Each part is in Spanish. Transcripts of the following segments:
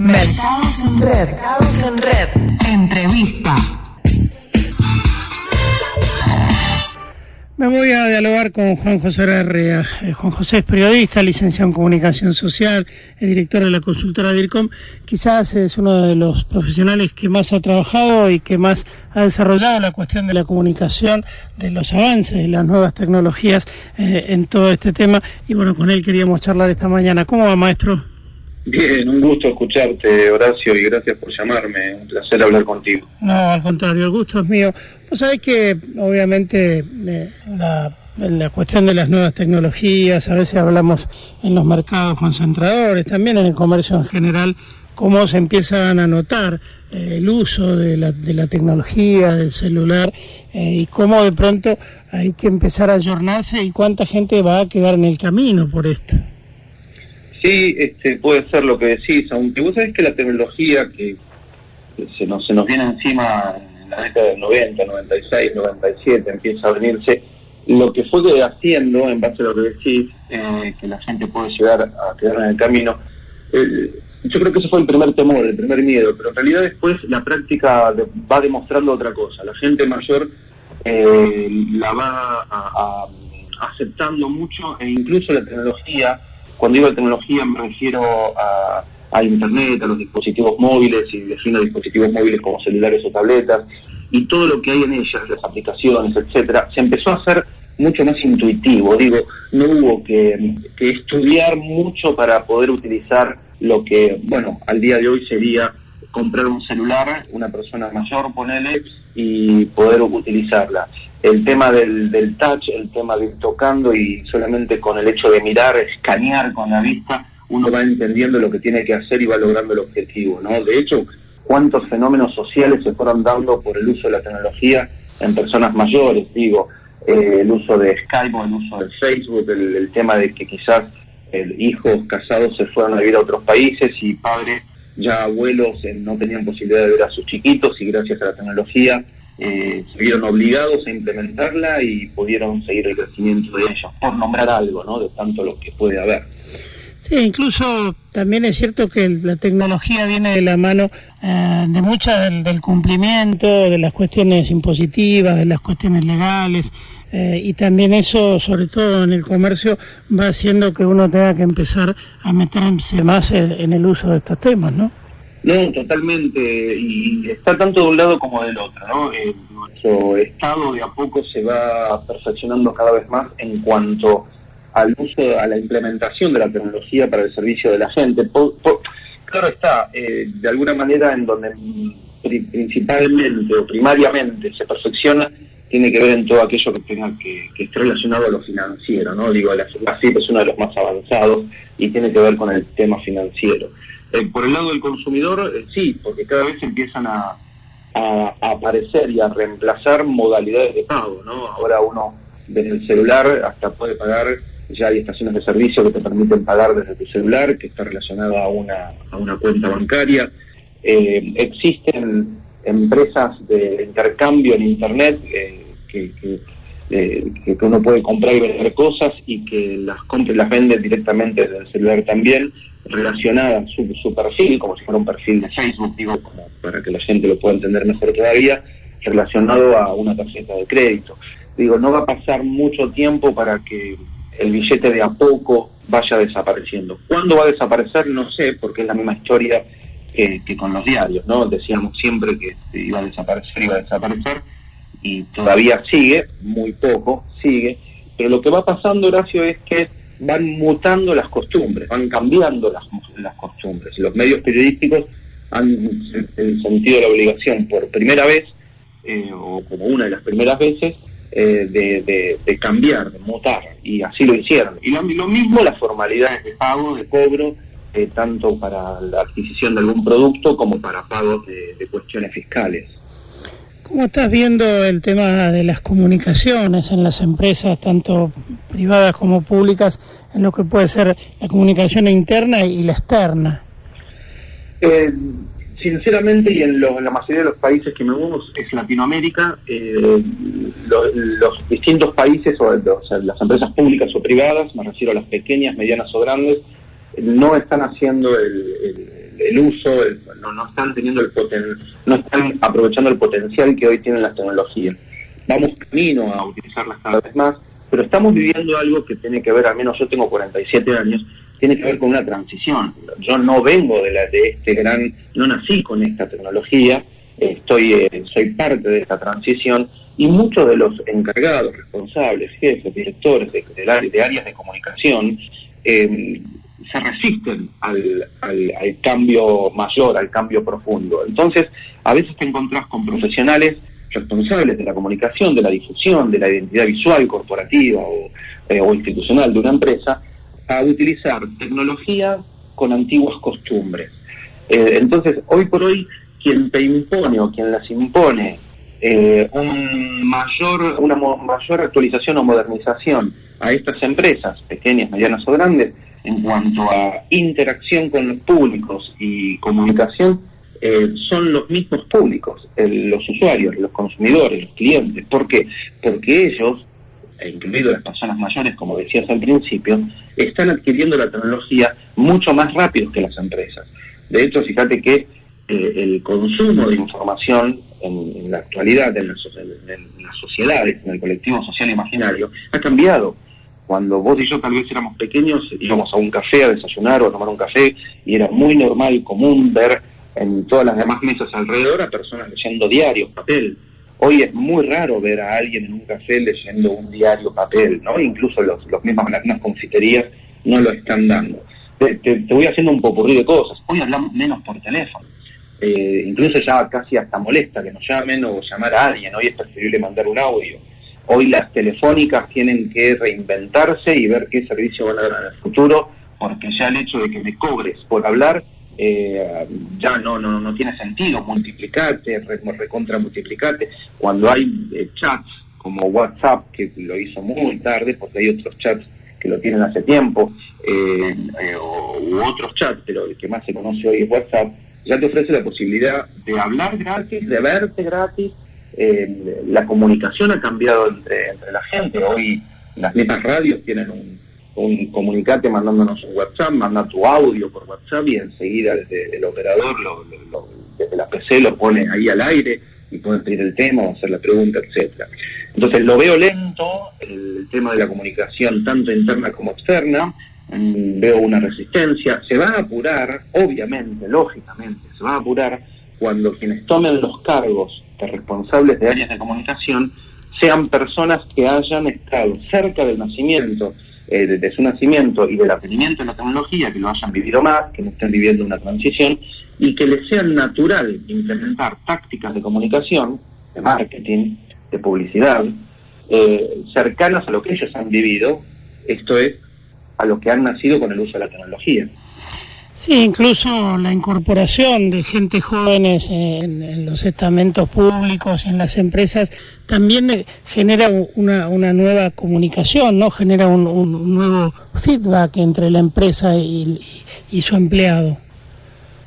Mercados en red. Mercados en red. Entrevista. Me voy a dialogar con Juan José Herrera. Eh, Juan José es periodista, licenciado en comunicación social, es director de la consultora DIRCOM. Quizás es uno de los profesionales que más ha trabajado y que más ha desarrollado la cuestión de la comunicación, de los avances, de las nuevas tecnologías eh, en todo este tema. Y bueno, con él queríamos charlar esta mañana. ¿Cómo va, maestro? Bien, un gusto escucharte, Horacio, y gracias por llamarme. Un placer hablar contigo. No, al contrario, el gusto es mío. Vos sabés que, obviamente, eh, la, cuestión de las nuevas tecnologías, a veces hablamos en los mercados concentradores, también en el comercio en general, cómo se empiezan a notar eh, el uso de la, de la tecnología, del celular, eh, y cómo de pronto hay que empezar a ayornarse y cuánta gente va a quedar en el camino por esto. Sí, este, puede ser lo que decís, aunque vos sabés que la tecnología que se nos, se nos viene encima en la década del 90, 96, 97, empieza a venirse, lo que fue haciendo, en base a lo que decís, eh, que la gente puede llegar a quedar en el camino, eh, yo creo que ese fue el primer temor, el primer miedo, pero en realidad después la práctica va demostrando otra cosa. La gente mayor eh, la va a, aceptando mucho e incluso la tecnología cuando digo tecnología me refiero a, a, Internet, a los dispositivos móviles, y defino dispositivos móviles como celulares o tabletas, y todo lo que hay en ellas, las aplicaciones, etcétera, se empezó a hacer mucho más intuitivo. Digo, no hubo que, que estudiar mucho para poder utilizar lo que, bueno, al día de hoy sería comprar un celular, una persona mayor, ponele, y poder utilizarla el tema del, del touch, el tema de ir tocando y solamente con el hecho de mirar, escanear con la vista, uno va entendiendo lo que tiene que hacer y va logrando el objetivo, ¿no? De hecho, cuántos fenómenos sociales se fueron dando por el uso de la tecnología en personas mayores, digo, eh, el uso de Skype o el uso de Facebook, el, el tema de que quizás el, hijos casados se fueron a vivir a otros países y padres ya abuelos eh, no tenían posibilidad de ver a sus chiquitos y gracias a la tecnología eh, se vieron obligados a implementarla y pudieron seguir el crecimiento de ellos, por nombrar algo, ¿no? De tanto lo que puede haber. Sí, incluso también es cierto que la tecnología viene de la mano eh, de mucho del, del, cumplimiento, de las cuestiones impositivas, de las cuestiones legales, eh, y también eso, sobre todo en el comercio, va haciendo que uno tenga que empezar a meterse más en, el uso de estos temas, ¿no? No, totalmente, y está tanto de un lado como del otro, ¿no? Eh, nuestro Estado de a poco se va perfeccionando cada vez más en cuanto al uso, a la implementación de la tecnología para el servicio de la gente. Por, claro está, eh, de alguna manera en donde principalmente o primariamente se perfecciona, tiene que ver en todo aquello que tenga que, que esté relacionado a lo financiero, ¿no? Digo, la, la CIP es uno de los más avanzados y tiene que ver con el tema financiero. Eh, por el lado del consumidor, eh, sí, porque cada vez empiezan a, aparecer y a reemplazar modalidades de pago, ¿no? Ahora uno desde el celular hasta puede pagar, ya hay estaciones de servicio que te permiten pagar desde tu celular, que está relacionada a una, a una cuenta bancaria. Eh, existen empresas de intercambio en Internet eh, que, eh, que, uno puede comprar y vender cosas y que las compra y las vende directamente desde el celular también relacionada su, su perfil, como si fuera un perfil de Facebook, digo, como para que la gente lo pueda entender mejor todavía, relacionado a una tarjeta de crédito. Digo, no va a pasar mucho tiempo para que el billete de a poco vaya desapareciendo. ¿Cuándo va a desaparecer? No sé, porque es la misma historia que, que con los diarios, ¿no? Decíamos siempre que iba a desaparecer, iba a desaparecer, y todavía sigue, muy poco, sigue, pero lo que va pasando, Horacio, es que van mutando las costumbres, van cambiando las, las costumbres. Los medios periodísticos han sentido la obligación por primera vez, eh, o como una de las primeras veces, eh, de, cambiar, de mutar, y así lo hicieron. Y lo mismo las formalidades de pago, de cobro, eh, tanto para la adquisición de algún producto como para pagos de, de cuestiones fiscales. ¿Cómo estás viendo el tema de las comunicaciones en las empresas, tanto privadas como públicas, en lo que puede ser la comunicación interna y la externa? Eh, sinceramente, y en, lo, en, la mayoría de los países que me muevo es Latinoamérica, eh, lo, los distintos países, o, o sea, las empresas públicas o privadas, me refiero a las pequeñas, medianas o grandes, no están haciendo el, el uso, no, están teniendo el poten, no están aprovechando el potencial que hoy tienen las tecnologías. Vamos camino a utilizarlas cada vez más, pero estamos viviendo algo que tiene que ver, al menos yo tengo 47 años, tiene que ver con una transición. Yo no vengo de, la, de este gran, no nací con esta tecnología, estoy, eh, soy parte de esta transición y muchos de los encargados, responsables, jefes, directores de, de, áreas de comunicación eh, se resisten al, al, cambio mayor, al cambio profundo. Entonces, a veces te encontrás con profesionales responsables de la comunicación, de la difusión, de la identidad visual corporativa o, eh, institucional de una empresa, a utilizar tecnología con antiguas costumbres. Eh, entonces, hoy por hoy, quien te impone o quien las impone eh, un mayor, una mayor actualización o modernización a estas empresas, pequeñas, medianas o grandes, en cuanto a interacción con los públicos y comunicación, eh, son los mismos públicos, los usuarios, los consumidores, los clientes. ¿Por qué? Porque ellos incluido las personas mayores, como decías al principio, están adquiriendo la tecnología mucho más rápido que las empresas. De hecho, fíjate que eh, el consumo de información en, la actualidad, en, las sociedades, en el colectivo social imaginario, ha cambiado. Cuando vos y yo tal vez éramos pequeños, íbamos a un café a desayunar o a tomar un café y era muy normal, común ver en todas las demás mesas alrededor a personas leyendo diarios, papel, Hoy es muy raro ver a alguien en un café leyendo un diario papel, ¿no? Incluso los, los mismos, las mismas confiterías no lo están dando. Te, voy haciendo un popurrí de cosas. Hoy hablamos menos por teléfono. Eh, incluso ya casi hasta molesta que nos llamen o llamar a alguien. Hoy es preferible mandar un audio. Hoy las telefónicas tienen que reinventarse y ver qué servicio van a dar en el futuro, porque ya el hecho de que me cobres por hablar eh, ya no, no, no tiene sentido multiplicarte, recontra multiplicarte, cuando hay eh, chats como WhatsApp, que lo hizo muy tarde, porque hay otros chats que lo tienen hace tiempo, eh, o, u otros chats, pero el que más se conoce hoy es WhatsApp, ya te ofrece la posibilidad de hablar gratis, de verte gratis, la comunicación ha cambiado entre, la gente, hoy las mismas radios tienen un, un comunicate mandándonos un WhatsApp, manda tu audio por WhatsApp y enseguida desde el operador, desde la PC lo pone ahí al aire y pueden pedir el tema hacer la pregunta, etcétera. Entonces lo veo lento, el tema de la comunicación tanto interna como externa, mm, veo una resistencia, se va a apurar, obviamente, lógicamente, se va a apurar cuando quienes tomen los cargos de responsables de áreas de comunicación sean personas que hayan estado cerca del nacimiento eh, desde su nacimiento y del aprendimiento de la tecnología, que lo hayan vivido más, que no estén viviendo una transición, y que les sea natural implementar tácticas de comunicación, de marketing, de publicidad, eh, cercanas a lo que ellos han vivido, esto es, a lo que han nacido con el uso de la tecnología. Sí, incluso la incorporación de gente jóvenes en, los estamentos públicos, en las empresas, también genera una, una nueva comunicación, ¿no? Genera un, nuevo feedback entre la empresa y, su empleado.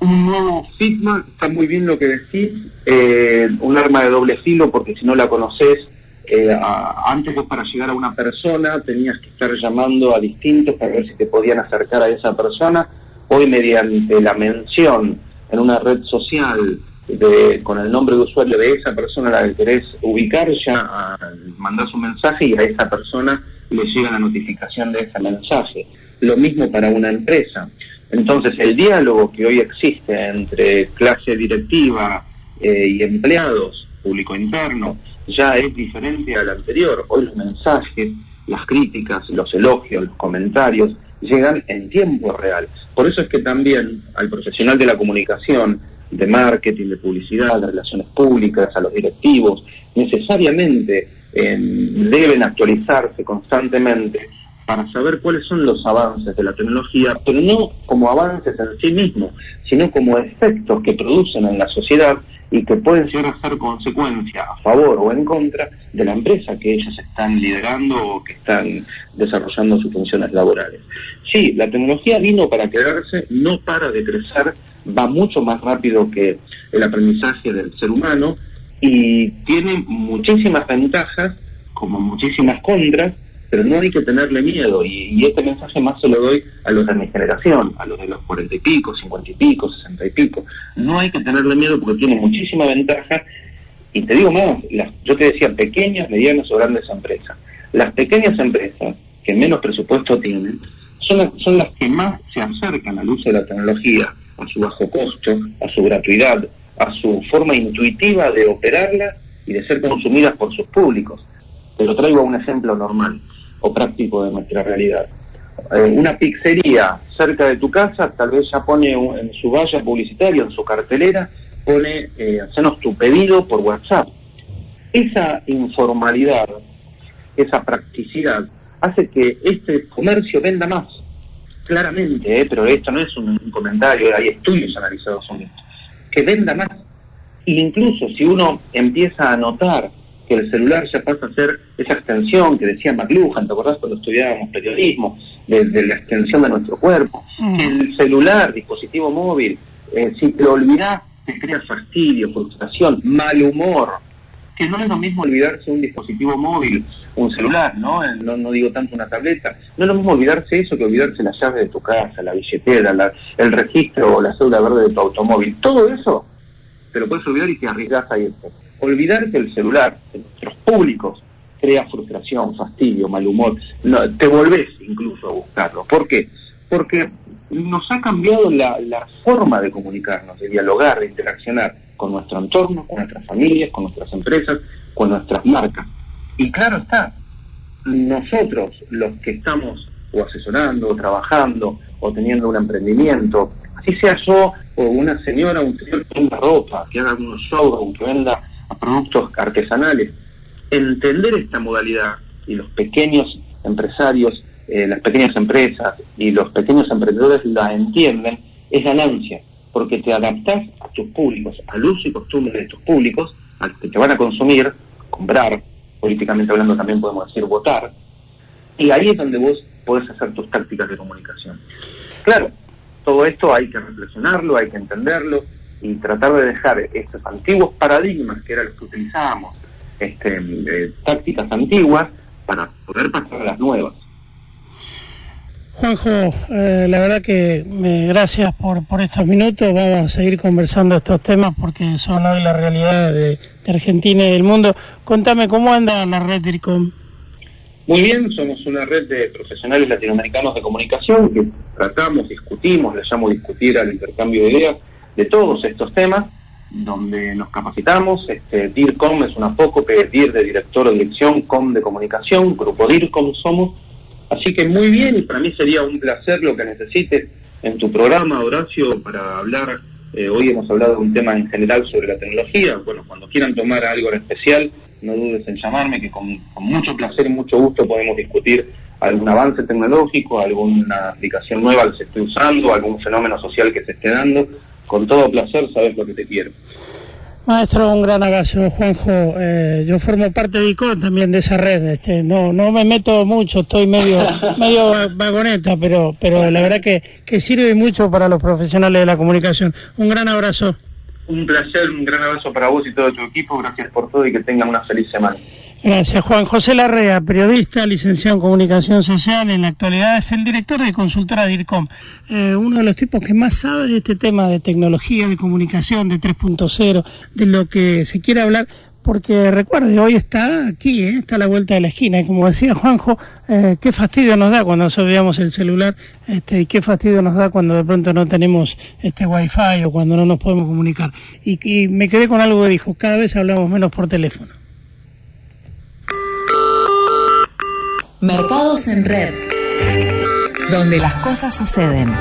Un nuevo feedback, está muy bien lo que decís, eh, un arma de doble filo, porque si no la conoces, eh, antes vos para llegar a una persona tenías que estar llamando a distintos para ver si te podían acercar a esa persona Hoy mediante la mención en una red social con el nombre de usuario de esa persona a la que querés ubicar, ya mandás un mensaje y a esa persona le llega la notificación de ese mensaje. Lo mismo para una empresa. Entonces, el diálogo que hoy existe entre clase directiva eh, y empleados, público interno, ya es diferente al anterior. Hoy los mensajes, las críticas, los elogios, los comentarios, llegan en tiempo real. Por eso es que también al profesional de la comunicación, de marketing, de publicidad, de relaciones públicas, a los directivos, necesariamente em, deben actualizarse constantemente para saber cuáles son los avances de la tecnología, pero no como avances en sí mismos, sino como efectos que producen en la sociedad y que pueden llegar a ser consecuencia a favor o en contra de la empresa que ellos están liderando o que están desarrollando sus funciones laborales. Sí, la tecnología vino para quedarse, no para de crecer, va mucho más rápido que el aprendizaje del ser humano y tiene muchísimas ventajas como muchísimas contras pero no hay que tenerle miedo, y, este mensaje más se lo doy a los de mi generación, a los de los cuarenta y pico, cincuenta y pico, sesenta y pico. No hay que tenerle miedo porque tiene muchísima ventaja, y te digo más, las, yo te decía pequeñas, medianas o grandes empresas. Las pequeñas empresas, que menos presupuesto tienen, son las, son las que más se acercan al uso de la tecnología, a su bajo costo, a su gratuidad, a su forma intuitiva de operarla y de ser consumidas por sus públicos. Te lo traigo a un ejemplo normal o práctico de nuestra realidad. Eh, una pizzería cerca de tu casa tal vez ya pone en su valla publicitaria, en su cartelera, pone, eh, hacenos tu pedido por WhatsApp. Esa informalidad, esa practicidad, hace que este comercio venda más. Claramente, eh, pero esto no es un, comentario, hay estudios analizados sobre esto. Que venda más. E incluso si uno empieza a notar que el celular ya pasa a ser esa extensión que decía McLuhan, ¿te acordás cuando estudiábamos periodismo? De, la extensión de nuestro cuerpo. Mm. El celular, dispositivo móvil, eh, si te lo olvidás, te crea fastidio, frustración, mal humor. Que no es lo mismo olvidarse un dispositivo móvil, un celular, ¿no? Eh, no, no digo tanto una tableta. No es lo mismo olvidarse eso que olvidarse la llave de tu casa, la billetera, el registro o la cédula verde de tu automóvil. Todo eso te lo puedes olvidar y te arriesgas a irte olvidarte el celular de nuestros públicos crea frustración, fastidio, mal humor, te volvés incluso a buscarlo. ¿Por qué? Porque nos ha cambiado la, forma de comunicarnos, de dialogar, de interaccionar con nuestro entorno, con nuestras familias, con nuestras empresas, con nuestras marcas. Y claro está, nosotros los que estamos o asesorando, o trabajando, o teniendo un emprendimiento, así sea yo una señora, un señor que venda ropa, que haga unos showrooms, que venda productos artesanales. Entender esta modalidad y los pequeños empresarios, eh, las pequeñas empresas y los pequeños emprendedores la entienden, es ganancia, porque te adaptas a tus públicos, al uso y costumbre de tus públicos, al que te van a consumir, comprar, políticamente hablando también podemos decir votar, y ahí es donde vos podés hacer tus tácticas de comunicación. Claro, todo esto hay que reflexionarlo, hay que entenderlo, y tratar de dejar estos antiguos paradigmas que eran los que utilizábamos, este, tácticas antiguas, para poder pasar a las nuevas. Juanjo, eh, la verdad que me, gracias por, por estos minutos. Vamos a seguir conversando estos temas porque son hoy la realidad de, Argentina y del mundo. Contame, ¿cómo anda la red DIRCOM? Muy bien, somos una red de profesionales latinoamericanos de comunicación que tratamos, discutimos, le llamo discutir al intercambio de ideas de todos estos temas, donde nos capacitamos. Este, DIRCOM es una que DIR de director de dirección, COM de comunicación, grupo DIRCOM somos. Así que muy bien y para mí sería un placer lo que necesites en tu programa, Horacio, para hablar. Eh, hoy hemos hablado de un tema en general sobre la tecnología. Bueno, cuando quieran tomar algo en especial, no dudes en llamarme, que con mucho placer y mucho gusto podemos discutir algún avance tecnológico, alguna aplicación nueva que se esté usando, algún fenómeno social que se esté dando con todo placer sabes lo que te quiero. Maestro, un gran abrazo, Juanjo. Eh, yo formo parte de ICON también de esa red. Este, no, no me meto mucho, estoy medio, medio vagoneta, pero, pero la verdad que, que sirve mucho para los profesionales de la comunicación. Un gran abrazo. Un placer, un gran abrazo para vos y todo tu equipo. Gracias por todo y que tengan una feliz semana. Gracias, Juan. José Larrea, periodista, licenciado en Comunicación Social, en la actualidad es el director de consultora DIRCOM, eh, uno de los tipos que más sabe de este tema de tecnología, de comunicación, de 3.0, de lo que se quiere hablar, porque recuerde, hoy está aquí, eh, está a la vuelta de la esquina, y como decía Juanjo, eh, qué fastidio nos da cuando nos olvidamos el celular, este, y qué fastidio nos da cuando de pronto no tenemos este wifi o cuando no nos podemos comunicar. Y, y me quedé con algo que dijo, cada vez hablamos menos por teléfono. Mercados en Red, donde las cosas suceden.